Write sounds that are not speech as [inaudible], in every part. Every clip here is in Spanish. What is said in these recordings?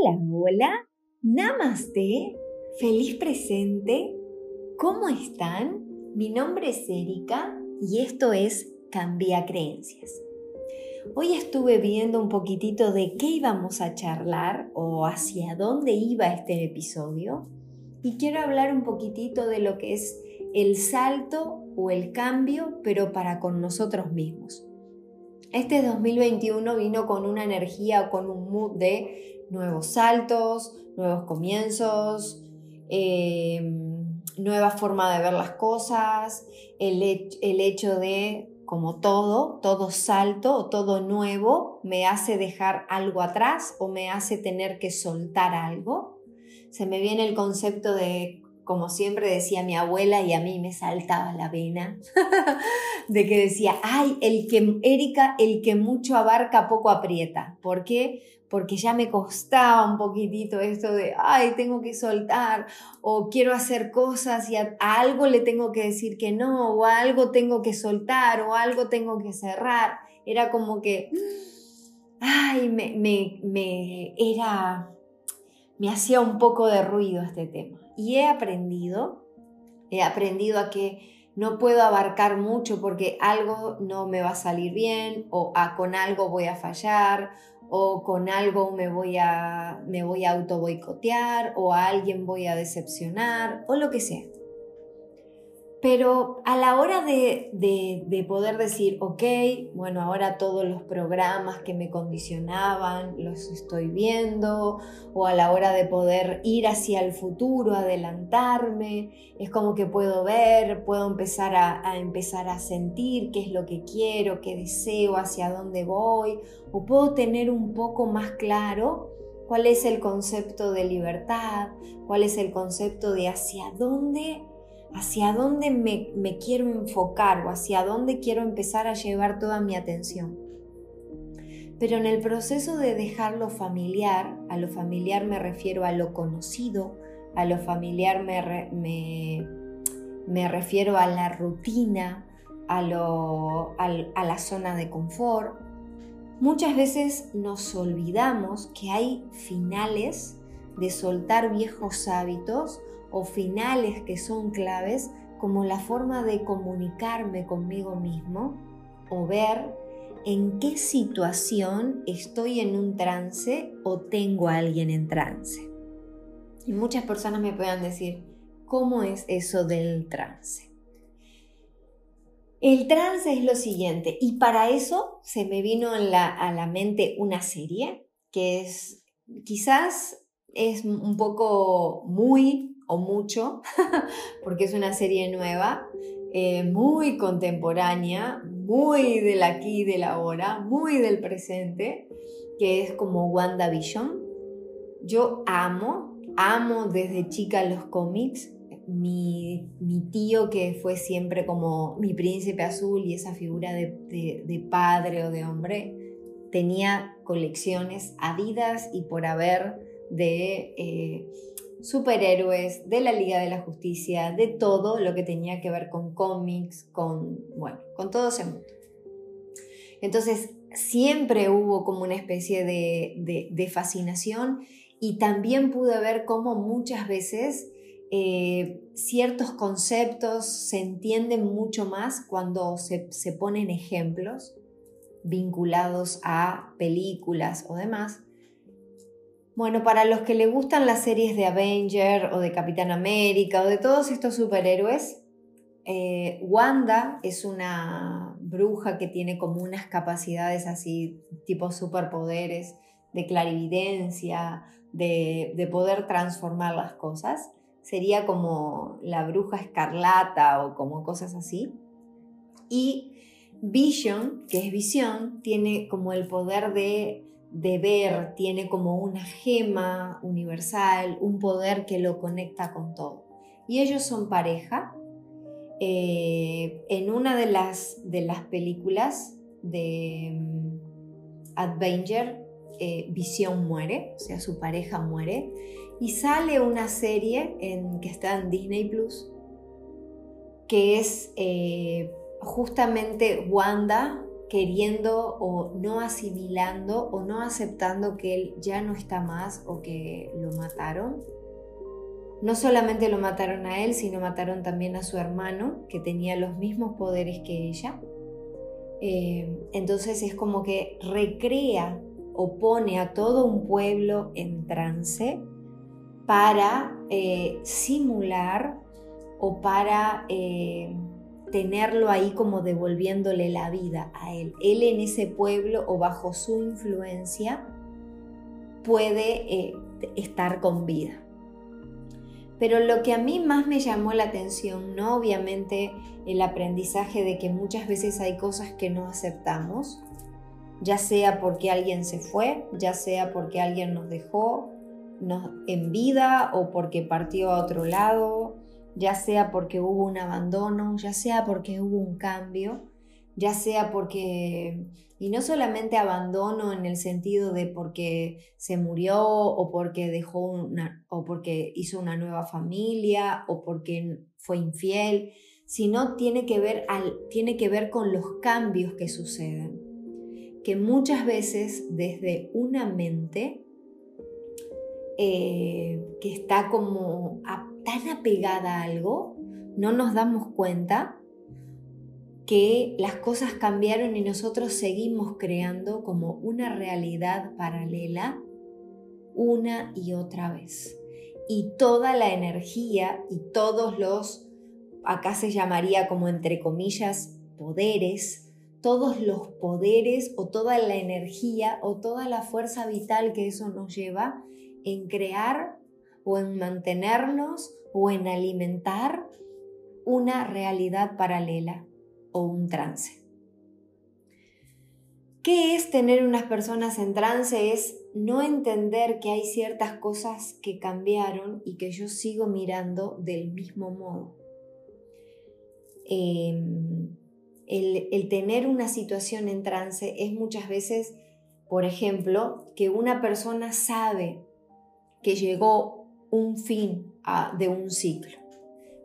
Hola, hola, namaste, feliz presente, ¿cómo están? Mi nombre es Erika y esto es Cambia Creencias. Hoy estuve viendo un poquitito de qué íbamos a charlar o hacia dónde iba este episodio y quiero hablar un poquitito de lo que es el salto o el cambio, pero para con nosotros mismos. Este 2021 vino con una energía con un mood de nuevos saltos, nuevos comienzos, eh, nueva forma de ver las cosas, el, el hecho de, como todo, todo salto todo nuevo me hace dejar algo atrás o me hace tener que soltar algo. Se me viene el concepto de como siempre decía mi abuela y a mí me saltaba la vena, [laughs] de que decía, ay, el que, Erika, el que mucho abarca, poco aprieta. ¿Por qué? Porque ya me costaba un poquitito esto de, ay, tengo que soltar, o quiero hacer cosas y a, algo le tengo que decir que no, o a algo tengo que soltar, o algo tengo que cerrar. Era como que, ay, me, me, me era, me hacía un poco de ruido este tema y he aprendido, he aprendido a que no puedo abarcar mucho porque algo no me va a salir bien o a, con algo voy a fallar o con algo me voy a, me voy a auto boicotear o a alguien voy a decepcionar o lo que sea. Pero a la hora de, poder decir, ok, bueno, ahora todos los programas que me condicionaban los estoy viendo, o a la hora de poder ir hacia el futuro, adelantarme, es como que puedo ver, puedo empezar a, a empezar a sentir qué es lo que quiero, qué deseo, hacia dónde voy, o puedo tener un poco más claro cuál es el concepto de libertad, cuál es el concepto de hacia dónde hacia dónde me, quiero enfocar o hacia dónde quiero empezar a llevar toda mi atención. Pero en el proceso de dejar lo familiar, a lo familiar me refiero a lo conocido, a lo familiar me, me, refiero a la rutina, a, lo, a la zona de confort. Muchas veces nos olvidamos que hay finales de soltar viejos hábitos o finales que son claves como la forma de comunicarme conmigo mismo o ver en qué situación estoy en un trance o tengo a alguien en trance. Y muchas personas me puedan decir, ¿cómo es eso del trance? El trance es lo siguiente, y para eso se me vino a la mente una serie que es, quizás es un poco muy o mucho, [laughs] porque es una serie nueva, eh, muy contemporánea, muy del aquí y del ahora, muy del presente, que es como WandaVision. Yo amo, amo desde chica los cómics. Mi, tío, que fue siempre como mi príncipe azul y esa figura de, padre o de hombre, tenía colecciones habidas y por haber de eh, superhéroes, de la Liga de la Justicia, de todo lo que tenía que ver con cómics, con, bueno, con todo ese mundo. Entonces, siempre hubo como una especie de, fascinación y también pude ver cómo muchas veces eh, ciertos conceptos se entienden mucho más cuando se, se ponen ejemplos vinculados a películas o demás bueno, para los que le gustan las series de Avenger o de Capitán América o de todos estos superhéroes, eh, Wanda es una bruja que tiene como unas capacidades así, tipo superpoderes, de clarividencia, de, de poder transformar las cosas. Sería como la bruja escarlata o como cosas así. Y Vision, que es visión, tiene como el poder de de ver, tiene como una gema universal, un poder que lo conecta con todo. Y ellos son pareja. Eh, en una de las, de las películas de mm, Advenger, eh, Visión muere, o sea, su pareja muere, y sale una serie en, que está en Disney Plus, que es eh, justamente Wanda queriendo o no asimilando o no aceptando que él ya no está más o que lo mataron. No solamente lo mataron a él, sino mataron también a su hermano, que tenía los mismos poderes que ella. Eh, entonces es como que recrea o pone a todo un pueblo en trance para eh, simular o para eh, tenerlo ahí como devolviéndole la vida a él. Él en ese pueblo o bajo su influencia puede estar con vida. Pero lo que a mí más me llamó la atención, no obviamente el aprendizaje de que muchas veces hay cosas que no aceptamos, ya sea porque alguien se fue, ya sea porque alguien nos dejó en vida o porque partió a otro lado, ya sea porque hubo un abandono, ya sea porque hubo un cambio, ya sea porque y no solamente abandono en el sentido de porque se murió o porque dejó una o porque hizo una nueva familia o porque fue infiel, sino tiene que ver, al, tiene que ver con los cambios que suceden. Que muchas veces desde una mente eh, que está como tan apegada a algo, no nos damos cuenta que las cosas cambiaron y nosotros seguimos creando como una realidad paralela una y otra vez. Y toda la energía y todos los, acá se llamaría como entre comillas, poderes, todos los poderes o toda la energía o toda la fuerza vital que eso nos lleva en crear o en mantenernos o en alimentar una realidad paralela o un trance. ¿Qué es tener unas personas en trance? Es no entender que hay ciertas cosas que cambiaron y que yo sigo mirando del mismo modo. Em, el, el tener una situación en trance es muchas veces, por ejemplo, que una persona sabe que llegó un fin de un ciclo.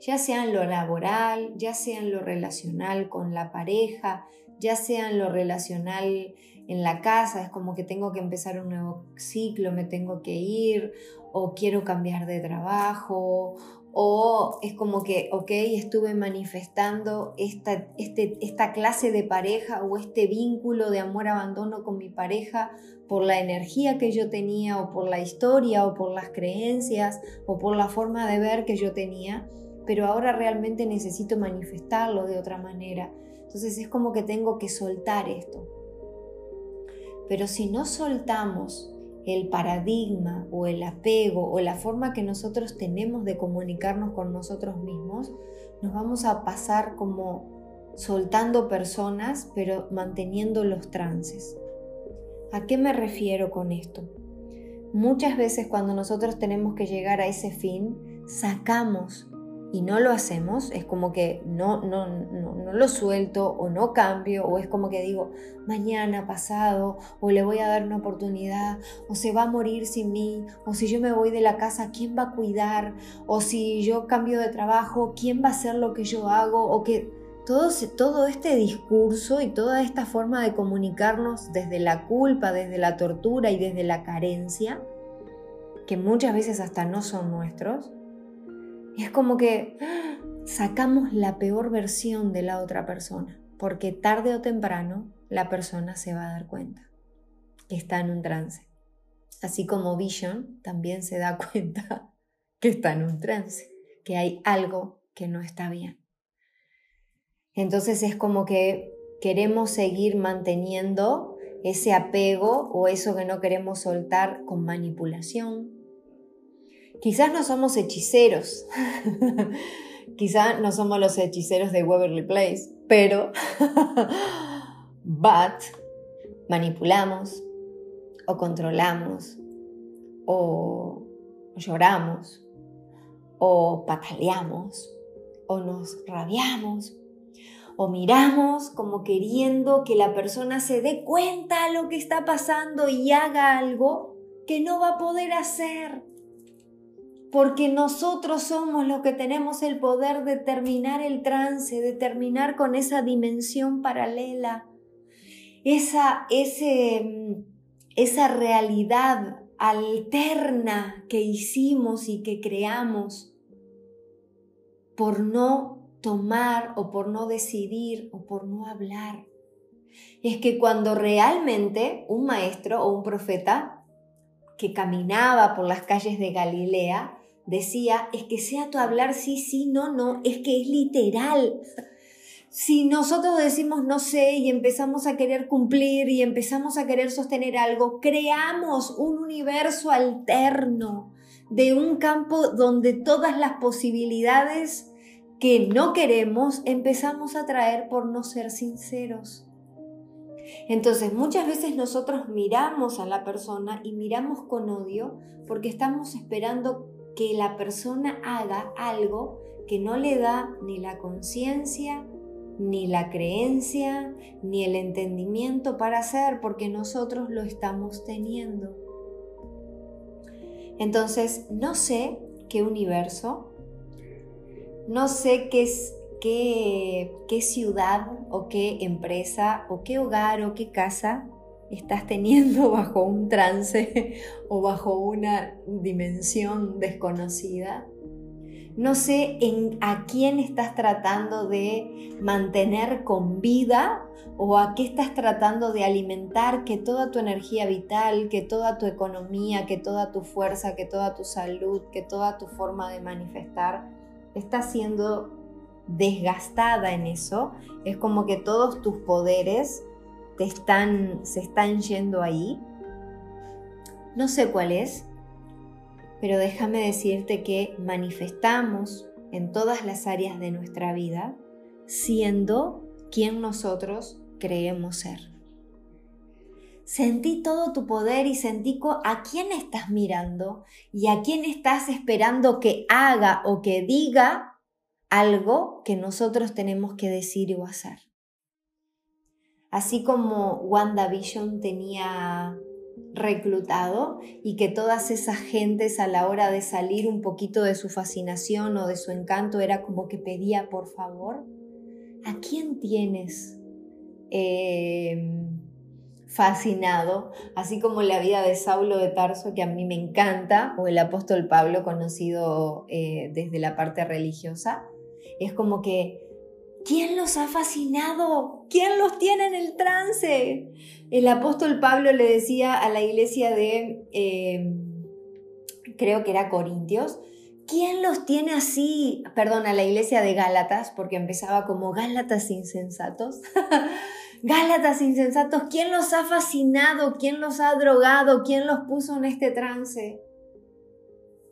Ya sea en lo laboral, ya sea en lo relacional con la pareja, ya sea en lo relacional en la casa, es como que tengo que empezar un nuevo ciclo, me tengo que ir, o quiero cambiar de trabajo, o es como que, ok, estuve manifestando esta, este, esta clase de pareja o este vínculo de amor-abandono con mi pareja por la energía que yo tenía o por la historia o por las creencias o por la forma de ver que yo tenía pero ahora realmente necesito manifestarlo de otra manera. Entonces es como que tengo que soltar esto. Pero si no soltamos el paradigma o el apego o la forma que nosotros tenemos de comunicarnos con nosotros mismos, nos vamos a pasar como soltando personas, pero manteniendo los trances. ¿A qué me refiero con esto? Muchas veces cuando nosotros tenemos que llegar a ese fin, sacamos y no lo hacemos, es como que no, no, no, lo suelto o no cambio, o es como que digo, mañana, pasado, o le voy a dar una oportunidad, o se va a morir sin mí, o si yo me voy de la casa, ¿quién va a cuidar? O si yo cambio de trabajo, ¿quién va a hacer lo que yo hago? O que todo, todo este discurso y toda esta forma de comunicarnos desde la culpa, desde la tortura y desde la carencia, que muchas veces hasta no son nuestros, es como que sacamos la peor versión de la otra persona, porque tarde o temprano la persona se va a dar cuenta que está en un trance. Así como Vision también se da [laughs] cuenta que está en un trance, que hay algo que no está bien. Entonces es como que queremos seguir manteniendo ese apego o eso que no queremos soltar con manipulación, Quizás no somos hechiceros, [laughs] quizás no somos los hechiceros de Waverly Place, pero, [laughs] but, manipulamos o controlamos o lloramos o pataleamos o nos rabiamos o miramos como queriendo que la persona se dé cuenta de lo que está pasando y haga algo que no va a poder hacer porque nosotros somos los que tenemos el poder de terminar el trance, de terminar con esa dimensión paralela. esa, ese, esa realidad alterna que hicimos y que creamos por no tomar o por no decidir o por no hablar. Es que cuando realmente un maestro o un profeta que caminaba por las calles de Galilea decía, es que sea tu hablar sí, sí, no, no, es que es literal. Si nosotros decimos no sé y empezamos a querer cumplir y empezamos a querer sostener algo, creamos un universo alterno de un campo donde todas las posibilidades que no queremos empezamos a traer por no ser sinceros. Entonces muchas veces nosotros miramos a la persona y miramos con odio porque estamos esperando que la persona haga algo que no le da ni la conciencia, ni la creencia, ni el entendimiento para hacer porque nosotros lo estamos teniendo. Entonces, no sé qué universo, no sé qué, qué, qué ciudad o qué empresa o qué hogar o qué casa estás teniendo [laughs] bajo un trance o bajo una dimensión desconocida. No sé en, a quién estás tratando de mantener con vida o a qué estás tratando de alimentar que toda tu energía vital, que toda tu economía, que toda tu fuerza, que toda tu salud, que toda tu forma de manifestar está siendo desgastada en eso. Es como que todos tus poderes te están, se están yendo ahí. No sé cuál es, pero déjame decirte que manifestamos en todas las áreas de nuestra vida siendo quien nosotros creemos ser. Sentí todo tu poder y sentí a quién estás mirando y a quién estás esperando que haga o que diga algo que nosotros tenemos que decir o hacer. Así como WandaVision tenía reclutado y que todas esas gentes a la hora de salir un poquito de su fascinación o de su encanto era como que pedía por favor, ¿a quién tienes em, fascinado? Así como la vida de Saulo de Tarso, que a mí me encanta, o el apóstol Pablo, conocido eh, desde la parte religiosa, es como que ¿Quién los ha fascinado? ¿Quién los tiene en el trance? El apóstol Pablo le decía a la iglesia de, em, creo que era Corintios, ¿quién los tiene así? Perdón, a la iglesia de Gálatas, porque empezaba como Gálatas insensatos. [laughs] Gálatas insensatos, ¿quién los ha fascinado? ¿Quién los ha drogado? ¿Quién los puso en este trance?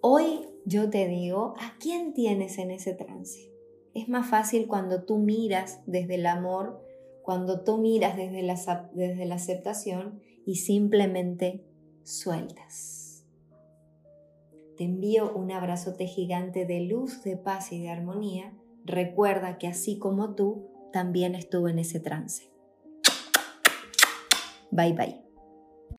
Hoy yo te digo, ¿a quién tienes en ese trance? Es más fácil cuando tú miras desde el amor, cuando tú miras desde la, desde la aceptación y simplemente sueltas. Te envío un abrazote gigante de luz, de paz y de armonía. Recuerda que así como tú, también estuve en ese trance. Bye bye.